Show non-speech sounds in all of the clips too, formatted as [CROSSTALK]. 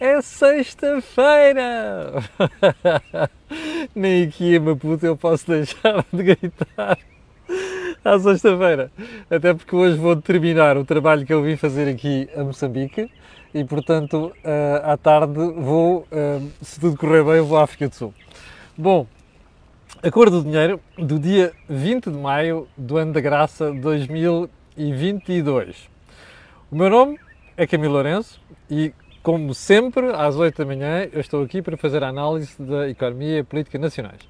É sexta-feira! [LAUGHS] Nem aqui em Maputo eu posso deixar [LAUGHS] de gritar à sexta-feira. Até porque hoje vou terminar o trabalho que eu vim fazer aqui a Moçambique e, portanto, eh, à tarde vou, eh, se tudo correr bem, vou à África do Sul. Bom, a cor do dinheiro do dia 20 de maio do ano da graça 2022. O meu nome é Camilo Lourenço e, como sempre, às 8 da manhã, eu estou aqui para fazer a análise da economia e política nacionais.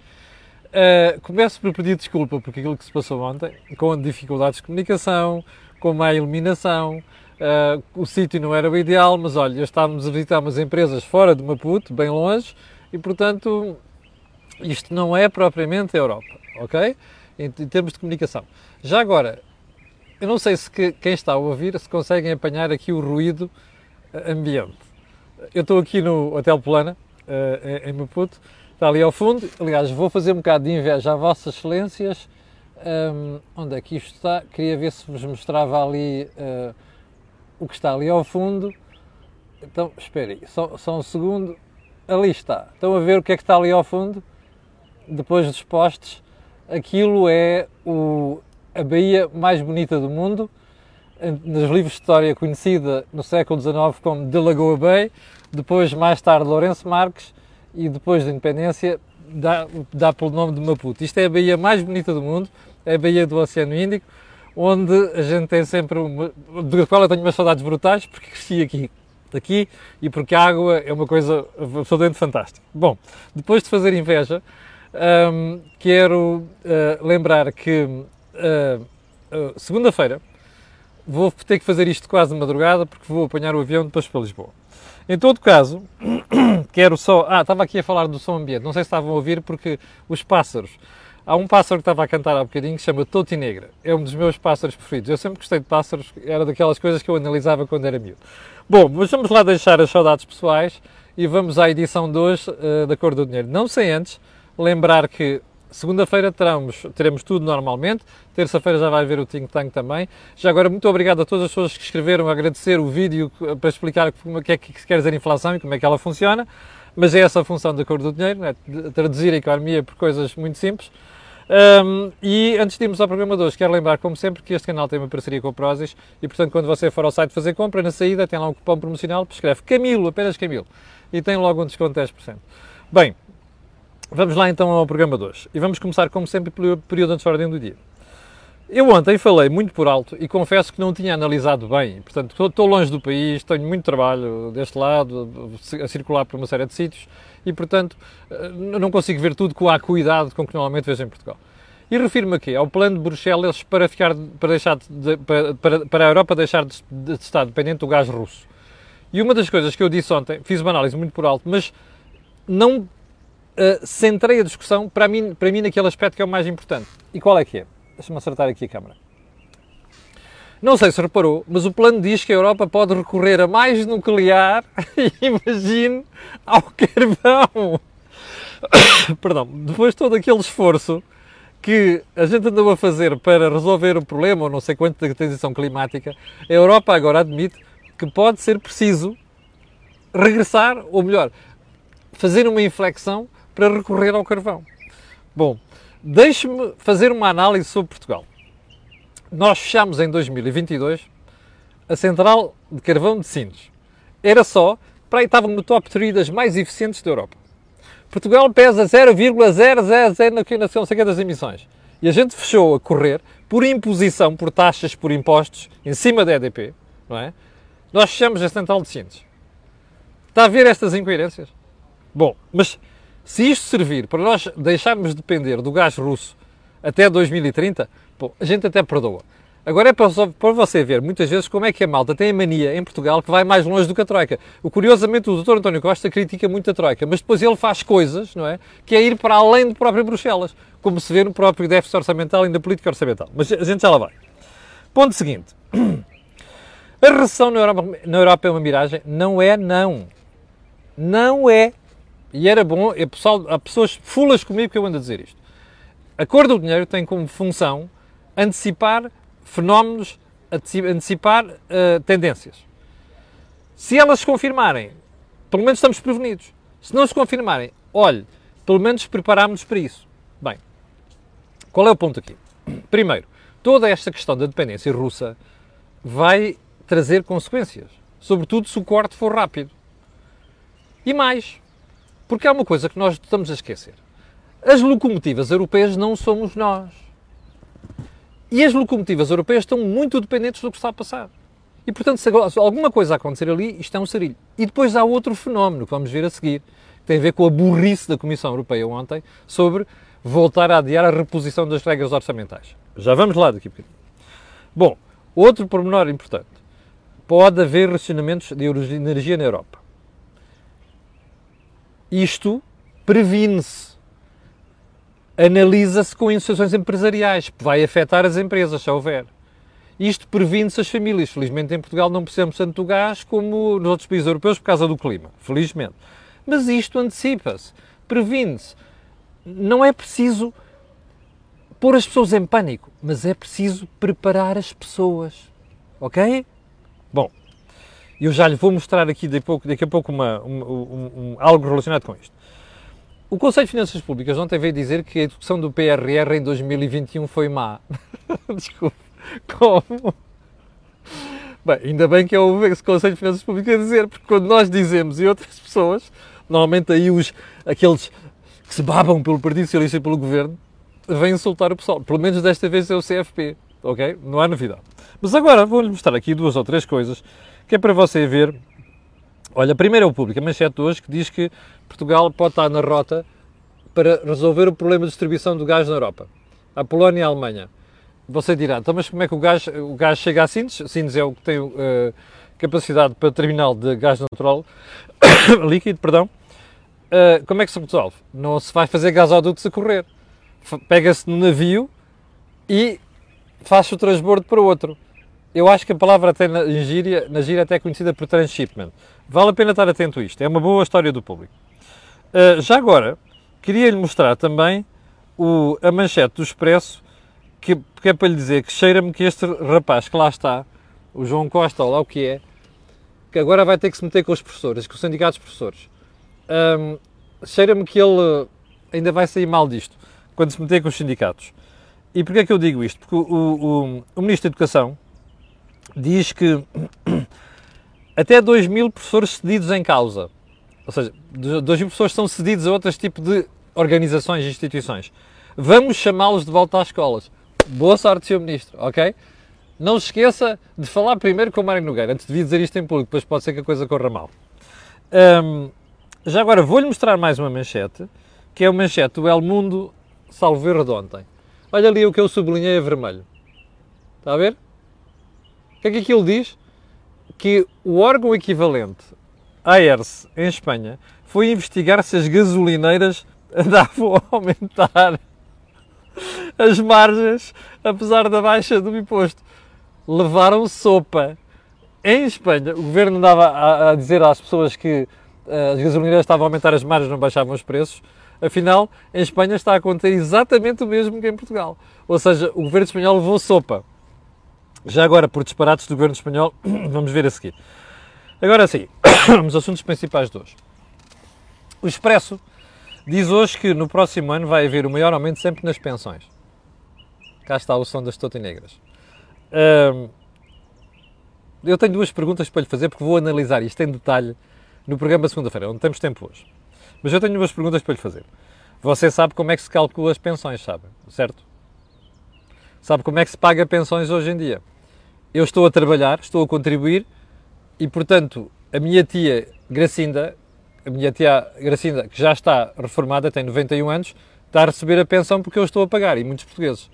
Uh, começo por pedir desculpa por aquilo que se passou ontem, com dificuldades de comunicação, com má iluminação. Uh, o sítio não era o ideal, mas olha, estávamos a visitar umas empresas fora de Maputo, bem longe, e portanto isto não é propriamente a Europa, ok? Em, em, termos de comunicação. Já agora, eu não sei se que, quem está a ouvir se conseguem apanhar aqui o ruído eh, ambiente. Eu estou aqui no Hotel Plana, uh, em Maputo, está ali ao fundo. Aliás, vou fazer um bocado de inveja a Vossas Excelências. Um, onde é que isto está? Queria ver se vos mostrava ali uh, o que está ali ao fundo. Então, espere aí, só, só um segundo. Ali está. Estão a ver o que é que está ali ao fundo? depois dos postes, aquilo é o, a baía mais bonita do mundo, nos livros de história conhecida no século XIX como de Lagoa Bay, depois mais tarde Lourenço Marques e depois da independência dá, dá pelo nome de Maputo. Isto é a baía mais bonita do mundo, é a baía do Oceano Índico, onde a gente tem sempre uma, da qual eu tenho umas saudades brutais porque cresci aqui aqui e porque a água é uma coisa absolutamente fantástica. Bom, depois de fazer inveja, um, quero uh, lembrar que uh, uh, segunda-feira vou ter que fazer isto quase de madrugada porque vou apanhar o avião depois para Lisboa. Em todo caso, [CLEARS THROAT] quero só. Ah, estava aqui a falar do som ambiente, não sei se estavam a ouvir porque os pássaros. Há um pássaro que estava a cantar há bocadinho que chama Toti Negra. É um dos meus pássaros preferidos. Eu sempre gostei de pássaros, era daquelas coisas que eu analisava quando era miúdo. Bom, mas vamos lá deixar as saudades pessoais e vamos à edição 2 uh, da Cor do Dinheiro. Não sem antes Lembrar que segunda-feira teremos, teremos tudo normalmente, terça-feira já vai haver o Think Tank também. Já agora, muito obrigado a todas as pessoas que escreveram, agradecer o vídeo para explicar como é que quer dizer inflação e como é que ela funciona, mas é essa a função da cor do dinheiro, é traduzir a economia por coisas muito simples. Um, e antes de irmos ao programa de hoje, quero lembrar, como sempre, que este canal tem uma parceria com o Prozis e, portanto, quando você for ao site fazer compra, na saída tem lá um cupom promocional, escreve Camilo, apenas Camilo, e tem logo um desconto de 10%. Bem, Vamos lá então ao programa de hoje. E vamos começar, como sempre, pelo período antes da ordem do dia. Eu ontem falei muito por alto e confesso que não tinha analisado bem. Portanto, estou longe do país, tenho muito trabalho deste lado, a circular por uma série de sítios e, portanto, eh, não consigo ver tudo com a acuidade com que normalmente vejo em Portugal. E refiro-me aqui ao plano de Bruxelas para, ficar, para, deixar de, para, para, a Europa deixar de, de estar dependente do gás russo. E uma das coisas que eu disse ontem, fiz uma análise muito por alto, mas não centrei a discussão para mim, para mim naquele aspecto que é o mais importante. E qual é que é? Deixa-me acertar aqui a câmara. Não sei se reparou, mas o plano diz que a Europa pode recorrer a mais nuclear, [LAUGHS] imagine, ao carvão. [COUGHS] Perdão, depois de todo aquele esforço que a gente andou a fazer para resolver o problema, ou não sei quanto, da transição climática, a Europa agora admite que pode ser preciso regressar, ou melhor, fazer uma inflexão para recorrer ao carvão. Bom, deixe-me fazer uma análise sobre Portugal. Nós fechamos em 2022 a central de carvão de Sines. Era só, para aí estavam no top 3 das mais eficientes da Europa. Portugal pesa 0,000 na não sei das emissões. E a gente fechou a correr por imposição, por taxas, por impostos, em cima da EDP, não é? Nós fechamos a central de Sines. Está a ver estas incoerências? Bom, mas se isto servir para nós deixarmos de depender do gás russo até 2030, bom, a gente até perdoa. Agora é para, para você ver muitas vezes como é que a malta tem a mania em Portugal que vai mais longe do que a Troika. O, curiosamente, o Dr. António Costa critica muito a Troika, mas depois ele faz coisas, não é? Que é ir para além de própria Bruxelas, como se vê no próprio déficit orçamental e na política orçamental. Mas a gente já lá vai. Ponto seguinte. [CLEARS THROAT] A recessão na Europa, na Europa é uma miragem? Não é, não. Não é. E era bom, e pessoal, há pessoas fulas comigo que eu ando a dizer isto. A cor do dinheiro tem como função antecipar fenómenos, antecipar uh, tendências. Se elas se confirmarem, pelo menos estamos prevenidos. Se não se confirmarem, olhe, pelo menos preparámos-nos para isso. Bem, qual é o ponto aqui? Primeiro, toda esta questão da dependência russa vai trazer consequências, sobretudo se o corte for rápido. E mais, porque há uma coisa que nós estamos a esquecer. As locomotivas europeias não somos nós. E as locomotivas europeias estão muito dependentes do que está a passar. E, portanto, se alguma coisa acontecer ali, isto é um sarilho. E depois há outro fenómeno que vamos ver a seguir, que tem a ver com a burrice da Comissão Europeia ontem sobre voltar a adiar a reposição das regras orçamentais. Já vamos lá daqui a pouquinho. Bom, outro pormenor importante. Pode haver racionamentos de energia na Europa. Isto previne-se. Analisa-se com instituições empresariais. Vai afetar as empresas, se houver. Isto previne-se as famílias. Felizmente em Portugal não precisamos tanto do gás como nos outros países europeus por causa do clima. Felizmente. Mas isto antecipa-se. Previne-se. Não é preciso pôr as pessoas em pânico, mas é preciso preparar as pessoas. Ok? Bom, eu já lhe vou mostrar aqui daqui a pouco, daqui a pouco uma, um, um, um, algo relacionado com isto. O Conselho de Finanças Públicas ontem veio dizer que a execução do PRR em 2021 foi má. [LAUGHS] Desculpe. Como? Bem, ainda bem que é o Conselho de Finanças Públicas a dizer, porque quando nós dizemos e outras pessoas, normalmente aí os, aqueles que se babam pelo Partido Socialista e pelo Governo, vêm insultar o pessoal. Pelo menos desta vez é o CFP, ok? Não há novidade. Mas agora vou-lhe mostrar aqui duas ou três coisas que é para você ver. Olha, primeiro é o público, a manchete hoje que diz que Portugal pode estar na rota para resolver o problema de distribuição do gás na Europa. A Polónia e a Alemanha. Você dirá, então, mas como é que o gás, o gás chega a Sines? Sines é o que tem uh, capacidade para terminal de gás natural [COUGHS] líquido, perdão. Uh, como é que se resolve? Não se vai fazer gasodutos a correr. Pega-se no navio e faz o transbordo para outro. Eu acho que a palavra até na gíria, na gíria até é conhecida por transshipment. Vale a pena estar atento a isto. É uma boa história do público. Uh, já agora, queria-lhe mostrar também o, a manchete do Expresso que, que é para lhe dizer que cheira-me que este rapaz que lá está, o João Costa, ou lá o que é, que agora vai ter que se meter com os professores, com os sindicatos de professores. Um, cheira-me que ele ainda vai sair mal disto, quando se meter com os sindicatos. E porquê é que eu digo isto? Porque o, o, o Ministro da Educação diz que [CLEARS THROAT] até 2 mil professores cedidos em causa, ou seja, 2 mil pessoas são cedidos a outros tipos de organizações e instituições. Vamos chamá-los de volta às escolas boa sorte, Sr. Ministro, ok? Não se esqueça de falar primeiro com o Mário Nogueira, antes de vir dizer isto em público, depois pode ser que a coisa corra mal. Um, já agora vou-lhe mostrar mais uma manchete, que é o manchete do El Mundo Salve de ontem. Olha ali o que eu sublinhei a vermelho. Está a ver? O que é que aquilo diz? Que o órgão equivalente à ERS em Espanha foi investigar se as gasolineiras andavam a aumentar as margens, apesar da baixa do imposto. Levaram sopa. Em Espanha, o governo andava a, a dizer às pessoas que uh, as gasolineiras estavam a aumentar as margens, não baixavam os preços. Afinal, em Espanha está a acontecer exatamente o mesmo que em Portugal. Ou seja, o governo espanhol levou sopa. Já agora, por disparates do governo espanhol, [CLEARS THROAT] vamos ver a seguir. Agora sim, [CLEARS THROAT] os assuntos principais de hoje. O Expresso Diz hoje que no próximo ano vai haver o maior aumento sempre nas pensões. Cá está o som das totinegras. Um, eu tenho duas perguntas para lhe fazer porque vou analisar isto em detalhe no programa segunda-feira, onde temos tempo hoje. Mas eu tenho duas perguntas para lhe fazer. Você sabe como é que se calcula as pensões, sabe? Certo? Sabe como é que se paga pensões hoje em dia? Eu estou a trabalhar, estou a contribuir e, portanto, a minha tia Gracinda a minha tia Gracinda, que já está reformada, tem 91 anos, está a receber a pensão porque eu estou a pagar, e muitos portugueses.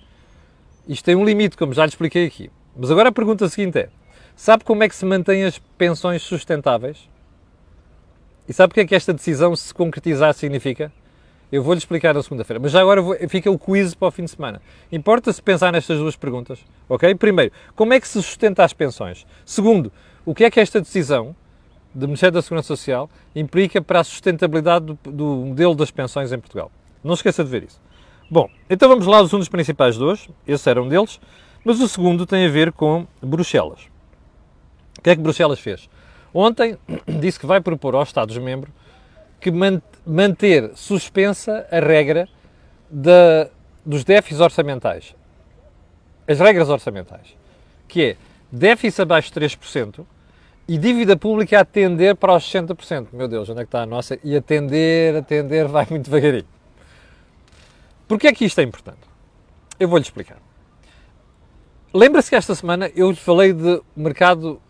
Isto tem um limite, como já lhe expliquei aqui. Mas agora a pergunta seguinte é: sabe como é que se mantém as pensões sustentáveis? E sabe o que é que esta decisão, se concretizar, significa? Eu vou-lhe explicar na segunda-feira, mas já agora vou, fica o quiz para o fim de semana. Importa-se pensar nestas duas perguntas, ok? Primeiro, como é que se sustenta as pensões? Segundo, o que é que esta decisão do Ministério da Segurança Social implica para a sustentabilidade do, do, modelo das pensões em Portugal. Não esqueça de ver isso. Bom, então vamos lá aos assuntos principais de hoje. Esse era um deles. Mas o segundo tem a ver com Bruxelas. O que é que Bruxelas fez? Ontem [COUGHS] disse que vai propor aos Estados-membros que manter suspensa a regra dos déficits orçamentais. As regras orçamentais. Que é déficit abaixo de 3% e dívida pública a atender para os 60%. Meu Deus, onde é que está a nossa? E atender, atender, vai muito devagarinho. Porquê é que isto é importante? Eu vou-lhe explicar. Lembra-se que esta semana eu lhe falei de mercado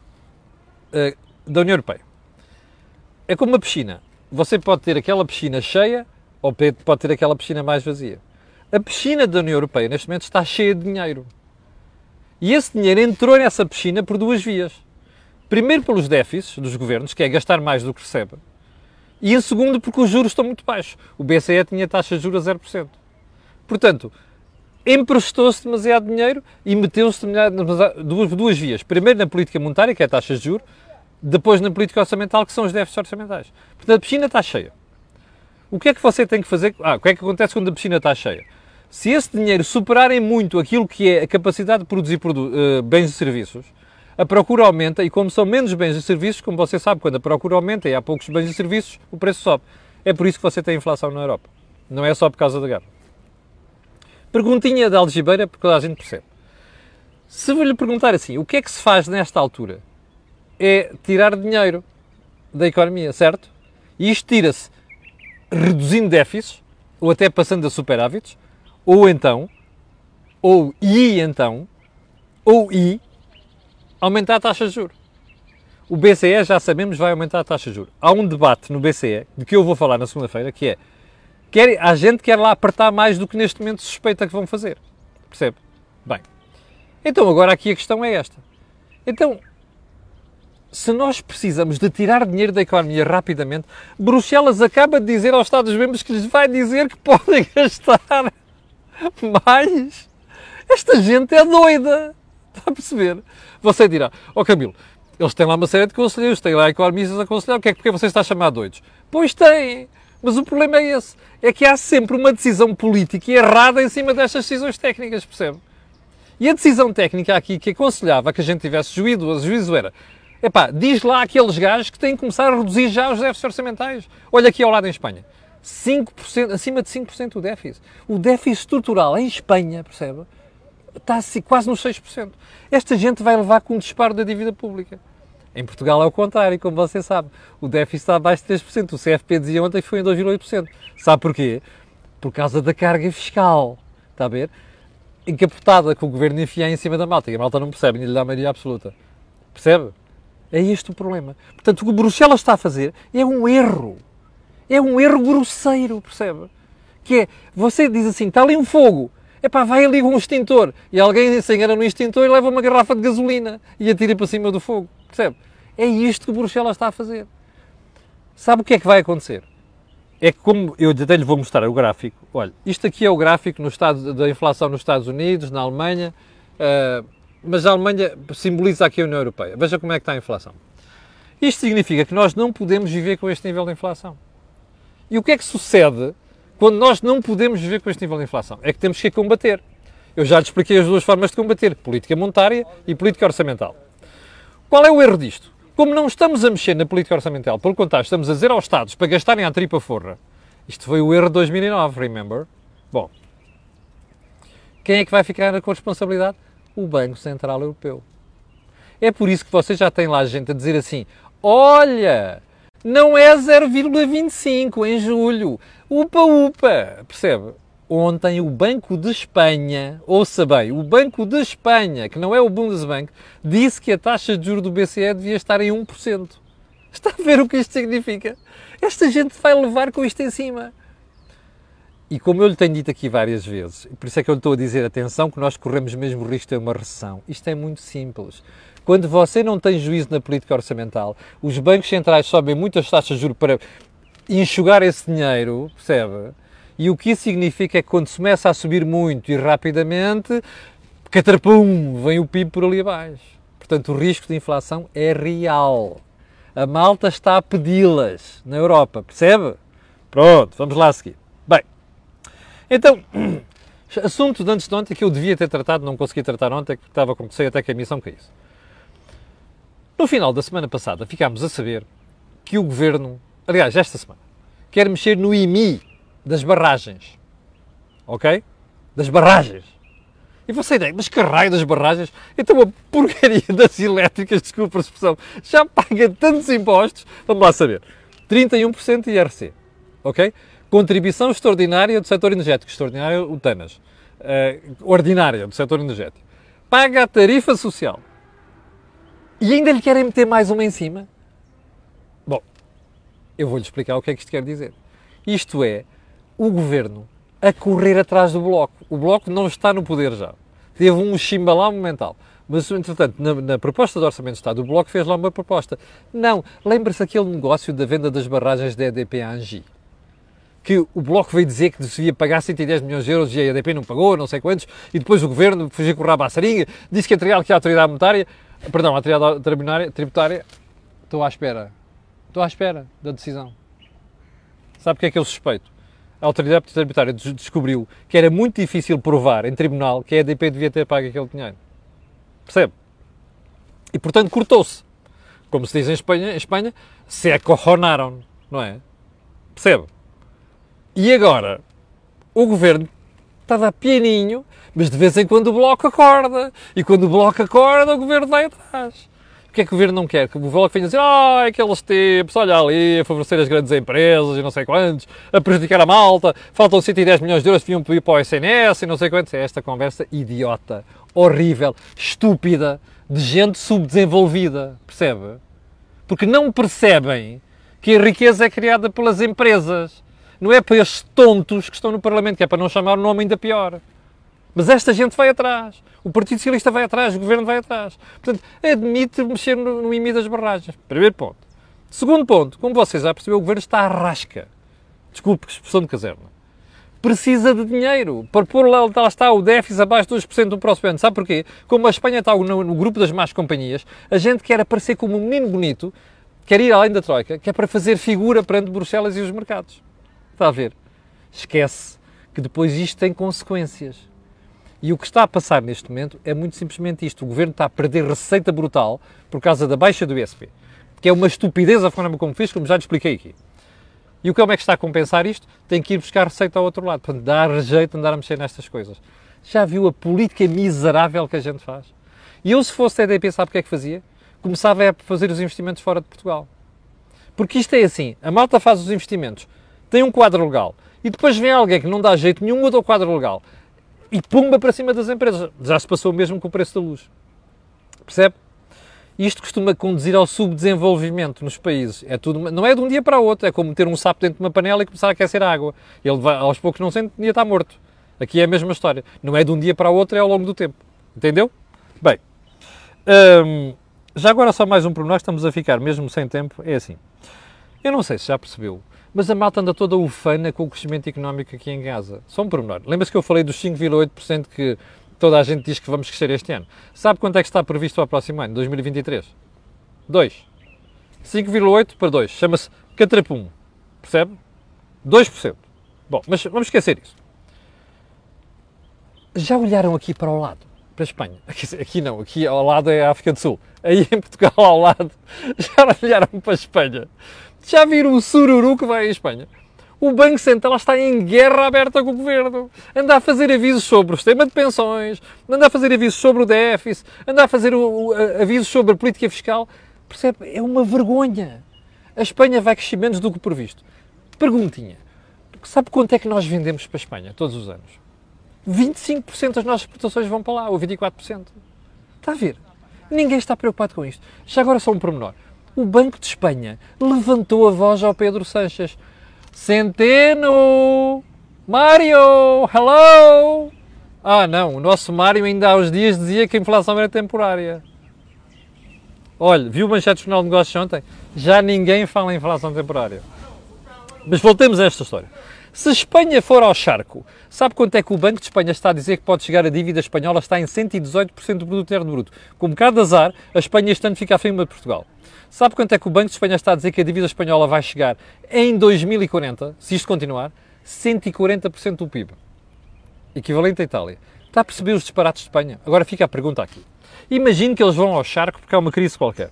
uh, da União Europeia. É como uma piscina. Você pode ter aquela piscina cheia ou pode ter aquela piscina mais vazia. A piscina da União Europeia neste momento está cheia de dinheiro. E esse dinheiro entrou nessa piscina por duas vias. Primeiro pelos déficits dos governos, que é gastar mais do que recebe. E em segundo porque os juros estão muito baixos. O BCE tinha taxa de juros a 0%. Portanto, emprestou-se demasiado dinheiro e meteu-se duas, duas vias. Primeiro na política monetária, que é a taxa de juros, depois na política orçamental, que são os déficits orçamentais. Portanto, a piscina está cheia. O que é que você tem que fazer? Ah, o que é que acontece quando a piscina está cheia? Se esse dinheiro superarem muito aquilo que é a capacidade de produzir produ uh, bens e serviços, a procura aumenta e como são menos bens e serviços, como você sabe, quando a procura aumenta e há poucos bens e serviços, o preço sobe. É por isso que você tem inflação na Europa. Não é só por causa da guerra. Perguntinha da algibeira, porque toda a gente percebe. Se vou lhe perguntar assim, o que é que se faz nesta altura? É tirar dinheiro da economia, certo? E isto tira-se reduzindo déficits, ou até passando a superávites, ou então, ou e então, ou e, aumentar a taxa de juros. O BCE, já sabemos, vai aumentar a taxa de juros. Há um debate no BCE, de que eu vou falar na segunda-feira, que é, quer, a gente quer lá apertar mais do que neste momento suspeita que vão fazer. Percebe? Bem, então agora aqui a questão é esta. Então, se nós precisamos de tirar dinheiro da economia rapidamente, Bruxelas acaba de dizer aos Estados-membros que lhes vai dizer que [LAUGHS] podem gastar mais. Esta gente é doida. Está a perceber? Você dirá, ó oh Camilo, eles têm lá uma série de conselheiros, têm lá economistas a aconselhar, o que é que porque você está a chamar doidos? Pois tem, mas o problema é esse, é que há sempre uma decisão política errada em cima destas decisões técnicas, percebe? E a decisão técnica aqui que aconselhava que a gente tivesse juízo, o juízo era, epá, diz lá aqueles gajos que têm que começar a reduzir já os déficits orçamentais. Olha aqui ao lado em Espanha, 5%, acima de 5% o déficit. O déficit estrutural em Espanha, percebe? está assim, quase nos 6%. Esta gente vai levar com um disparo da dívida pública. Em Portugal é o contrário, como você sabe. O déficit está abaixo de 3%. O CFP dizia ontem que foi em 2,8%. Sabe porquê? Por causa da carga fiscal. Está a ver? Encapotada que o governo enfia em cima da malta. E a malta não percebe, nem lhe dá maioria absoluta. Percebe? É este o problema. Portanto, o que Bruxelas está a fazer é um erro. É um erro grosseiro, percebe? Que é, você diz assim, está ali um fogo, Epá, vai ali um extintor. E alguém se engana no extintor e leva uma garrafa de gasolina e atira para cima do fogo. Percebe? É isto que Bruxelas está a fazer. Sabe o que é que vai acontecer? É que como eu até lhe vou mostrar o gráfico. Olha, isto aqui é o gráfico no estado, da inflação nos Estados Unidos, na Alemanha, uh, mas a Alemanha simboliza aqui a União Europeia. Veja como é que está a inflação. Isto significa que nós não podemos viver com este nível de inflação. E o que é que sucede quando nós não podemos viver com este nível de inflação, é que temos que combater. Eu já lhe expliquei as duas formas de combater, política monetária e política orçamental. Qual é o erro disto? Como não estamos a mexer na política orçamental, pelo contrário, estamos a dizer aos Estados para gastarem a tripa forra. Isto foi o erro de 2009, remember? Bom, quem é que vai ficar com a responsabilidade? O Banco Central Europeu. É por isso que você já tem lá gente a dizer assim: olha, não é 0,25 em julho. Upa, upa! Percebe? Ontem o Banco de Espanha, ouça bem, o Banco de Espanha, que não é o Bundesbank, disse que a taxa de juros do BCE devia estar em 1%. Está a ver o que isto significa? Esta gente vai levar com isto em cima. E como eu lhe tenho dito aqui várias vezes, por isso é que eu lhe estou a dizer, atenção, que nós corremos mesmo o risco de ter uma recessão. Isto é muito simples. Quando você não tem juízo na política orçamental, os bancos centrais sobem muitas taxas de juros para enxugar esse dinheiro, percebe? E o que isso significa é que quando se começa a subir muito e rapidamente, catrapum, vem o PIB por ali abaixo. Portanto, o risco de inflação é real. A malta está a pedi-las na Europa, percebe? Pronto, vamos lá seguir. Então, [CLEARS THROAT] assunto de antes de ontem que eu devia ter tratado, não consegui tratar ontem, que estava com até que a emissão caísse. No final da semana passada ficámos a saber que o governo, aliás, esta semana, quer mexer no IMI das barragens. Ok? Das barragens. E você ideia, mas que raio das barragens? Então a porcaria [LAUGHS] das elétricas, desculpa a expressão, já paga tantos impostos. Vamos lá saber. 31% de IRC. Ok? Contribuição extraordinária do setor energético. Extraordinária, o TANAS. Uh, ordinária do setor energético. Paga a tarifa social. E ainda lhe querem meter mais uma em cima? Bom, eu vou-lhe explicar o que é que isto quer dizer. Isto é o governo a correr atrás do Bloco. O Bloco não está no poder já. Teve um chimbalão momental. Mas, entretanto, na, na, proposta de Orçamento de Estado, o Bloco fez lá uma proposta. Não, lembre-se aquele negócio da venda das barragens da EDP à Angi. Que o Bloco veio dizer que devia pagar 110 milhões de euros e a EDP não pagou, não sei quantos, e depois o Governo fugiu com o rabo à sarinha, disse que entregar que a Autoridade Monetária, perdão, a Autoridade Tributária, tributária, estou à espera. Estou à espera da decisão. Sabe o que é que eu suspeito? a autoridade tributária descobriu que era muito difícil provar em tribunal que a EDP devia ter pago aquele dinheiro. Percebe? E portanto cortou-se. Como se diz em Espanha, em Espanha se acorronaram, não é? Percebe? E agora, o governo estava pianinho, mas de vez em quando o bloco acorda. E quando o bloco acorda, o governo vai atrás que é que o governo não quer? Que o Bloco venha dizer, ah, aqueles tipos, olha ali, a favorecer as grandes empresas e não sei quantos, a prejudicar a malta, faltam 110 milhões de euros que iam pedir para o SNS e não sei quantos. É esta conversa idiota, horrível, estúpida, de gente subdesenvolvida, percebe? Porque não percebem que a riqueza é criada pelas empresas. Não é para estes tontos que estão no Parlamento, que é para não chamar o nome ainda pior. Mas esta gente vai atrás. O Partido Socialista vai atrás, o Governo vai atrás. Portanto, admite mexer no, no IMI das barragens. Primeiro ponto. Segundo ponto, como vocês já perceberam, o Governo está à rasca. Desculpe, expressão de caserna. Precisa de dinheiro para pôr lá, lá está o déficit abaixo de 2% do próximo ano. Sabe porquê? Como a Espanha está no, no grupo das más companhias, a gente quer aparecer como um menino bonito, quer ir além da Troika, que é para fazer figura perante Bruxelas e os mercados. Está a ver? Esquece que depois isto tem consequências. E o que está a passar neste momento é muito simplesmente isto. O governo está a perder receita brutal por causa da baixa do ISP, que é uma estupidez a forma como fez, como já lhe expliquei aqui. E o que é que está a compensar isto? Tem que ir buscar receita ao outro lado. Portanto, dar jeito de andar a mexer nestas coisas. Já viu a política miserável que a gente faz? E eu, se fosse EDP, sabe o que é que fazia? Começava a fazer os investimentos fora de Portugal. Porque isto é assim: a malta faz os investimentos, tem um quadro legal, e depois vem alguém que não dá jeito nenhum outro quadro legal e pumba para cima das empresas. Já se passou mesmo com o preço da luz. Percebe? Isto costuma conduzir ao subdesenvolvimento nos países. É tudo, não é de um dia para o outro, é como meter um sapo dentro de uma panela e começar a aquecer a água. Ele vai, aos poucos não sente, dia está morto. Aqui é a mesma história. Não é de um dia para o outro, é ao longo do tempo. Entendeu? Bem, hum, já agora só mais um pormenor, estamos a ficar mesmo sem tempo. É assim, eu não sei se já percebeu, mas a malta anda toda ufana com o crescimento económico aqui em Gaza. Só um pormenor. Lembra-se que eu falei dos 5,8% que toda a gente diz que vamos crescer este ano? Sabe quanto é que está previsto para o próximo ano, 2023? 2. 5,8 para 2. Chama-se catrapum. Percebe? 2%. Bom, mas vamos esquecer isso. Já olharam aqui para o lado? Para a Espanha? [LAUGHS] Aqui, aqui não, aqui ao lado é a África do Sul. Aí em Portugal ao lado, [LAUGHS] já olharam para a Espanha? Já viram o sururu que vai à Espanha? O Banco Central está em guerra aberta com o Governo. Anda a fazer avisos sobre o sistema de pensões, anda a fazer avisos sobre o déficit, anda a fazer o, o, avisos sobre a política fiscal. Percebe? É uma vergonha. A Espanha vai crescer menos do que previsto. Perguntinha. Sabe quanto é que nós vendemos para a Espanha todos os anos? 25% das nossas exportações vão para lá, ou 24%. Está a ver? Ninguém está preocupado com isto. Já agora só um pormenor o Banco de Espanha levantou a voz ao Pedro Sanches. Centeno! Mário! Hello! Ah, não, o nosso Mário ainda há uns dias dizia que a inflação era temporária. Olha, viu o manchete do Jornal de Negócios ontem? Já ninguém fala em inflação temporária. Mas voltemos a esta história. Se Espanha for ao charco, sabe quanto é que o Banco de Espanha está a dizer que pode chegar a dívida espanhola? Está em 118% do produto interno bruto. Como cada azar, a Espanha este ano fica acima de Portugal. Sabe quanto é que o Banco de Espanha está a dizer que a dívida espanhola vai chegar em 2040, se isto continuar? 140% do PIB. Equivalente à Itália. Está a perceber os disparates de Espanha? Agora fica a pergunta aqui. Imagine que eles vão ao charco porque há uma crise qualquer.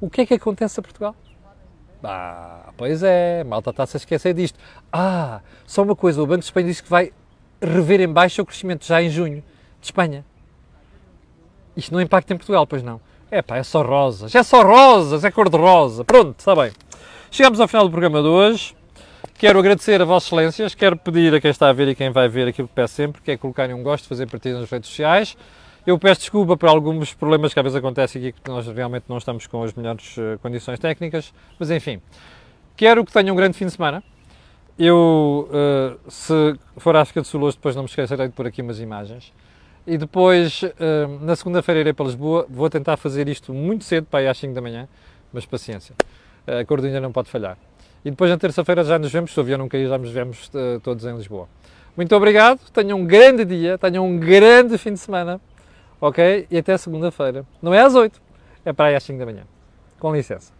O que é que acontece a Portugal? Ah, pois é, malta está-se a esquecer disto. Ah, só uma coisa, o Banco de Espanha disse que vai rever em baixo o crescimento já em junho de Espanha. Isto não impacta em Portugal, pois não. É pá, é só rosas, é só rosas, é cor de rosa. Pronto, está bem. Chegamos ao final do programa de hoje. Quero agradecer a Vossas Excelências, quero pedir a quem está a ver e quem vai ver aquilo que peço sempre, que é colocarem um gosto, fazer partida nas redes sociais. Eu peço desculpa por alguns problemas que às vezes acontecem aqui, que nós realmente não estamos com as melhores uh, condições técnicas, mas enfim. Quero que tenham um grande fim de semana. Eu, uh, se for à África do Sul hoje, depois não me esquecerei de pôr aqui umas imagens. E depois, uh, na segunda-feira, irei para Lisboa. Vou tentar fazer isto muito cedo, para ir às 5 da manhã, mas paciência. A ainda não pode falhar. E depois, na terça-feira, já nos vemos. Se o avião não cair, já nos vemos todos em Lisboa. Muito obrigado, tenham um grande dia, tenham um grande fim de semana ok? E até segunda-feira. Não é às 8, é para aí às 5 da manhã. Com licença.